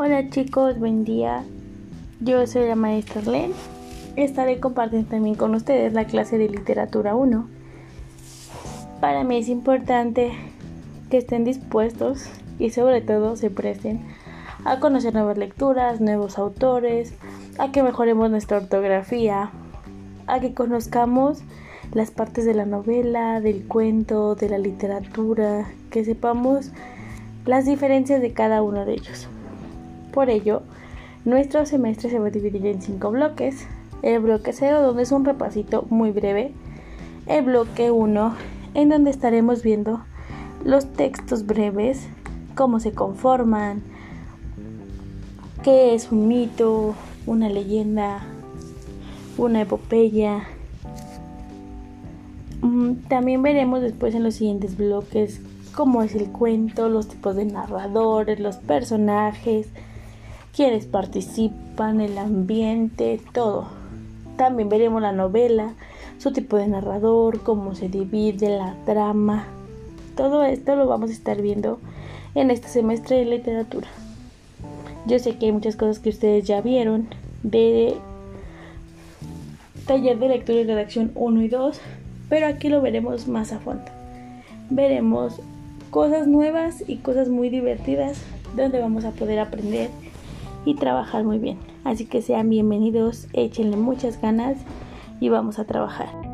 Hola chicos, buen día. Yo soy la maestra Len. Estaré compartiendo también con ustedes la clase de literatura 1. Para mí es importante que estén dispuestos y sobre todo se presten a conocer nuevas lecturas, nuevos autores, a que mejoremos nuestra ortografía, a que conozcamos las partes de la novela, del cuento, de la literatura, que sepamos las diferencias de cada uno de ellos. Por ello, nuestro semestre se va a dividir en cinco bloques. El bloque 0, donde es un repasito muy breve. El bloque 1, en donde estaremos viendo los textos breves, cómo se conforman, qué es un mito, una leyenda, una epopeya. Mm, también veremos después en los siguientes bloques cómo es el cuento, los tipos de narradores, los personajes, quienes participan, el ambiente, todo. También veremos la novela, su tipo de narrador, cómo se divide la trama. Todo esto lo vamos a estar viendo en este semestre de literatura. Yo sé que hay muchas cosas que ustedes ya vieron de taller de lectura y redacción 1 y 2, pero aquí lo veremos más a fondo. Veremos cosas nuevas y cosas muy divertidas donde vamos a poder aprender y trabajar muy bien. Así que sean bienvenidos, échenle muchas ganas y vamos a trabajar.